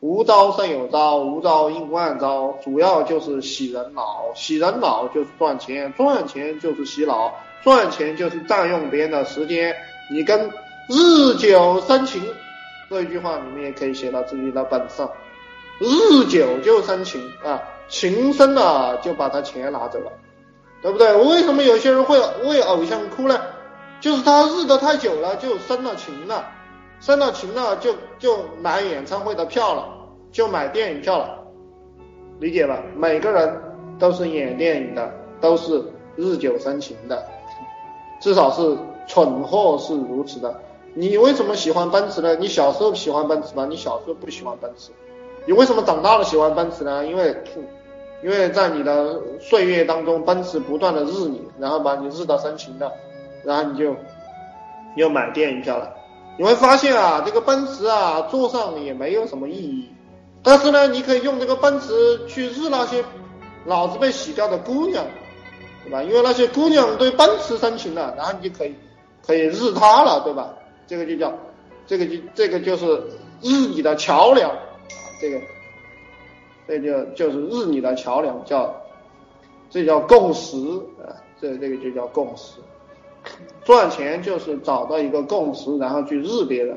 无招胜有招，无招应万招，主要就是洗人脑，洗人脑就是赚钱，赚钱就是洗脑，赚钱就是占用别人的时间。你跟日久生情这一句话，你们也可以写到自己的本上。日久就生情啊，情深了就把他钱拿走了，对不对？为什么有些人会为偶像哭呢？就是他日得太久了，就生了情了。生了情了，就就买演唱会的票了，就买电影票了，理解吧？每个人都是演电影的，都是日久生情的，至少是蠢货是如此的。你为什么喜欢奔驰呢？你小时候喜欢奔驰吗？你小时候不喜欢奔驰，你为什么长大了喜欢奔驰呢？因为，因为在你的岁月当中，奔驰不断的日你，然后把你日到生情的，然后你就又买电影票了。你会发现啊，这个奔驰啊，坐上也没有什么意义。但是呢，你可以用这个奔驰去日那些脑子被洗掉的姑娘，对吧？因为那些姑娘对奔驰深情了，然后你就可以可以日她了，对吧？这个就叫这个就这个就是日你的桥梁，这个这就就是日你的桥梁，叫这叫共识啊，这这个就叫共识。赚钱就是找到一个共识，然后去日别人。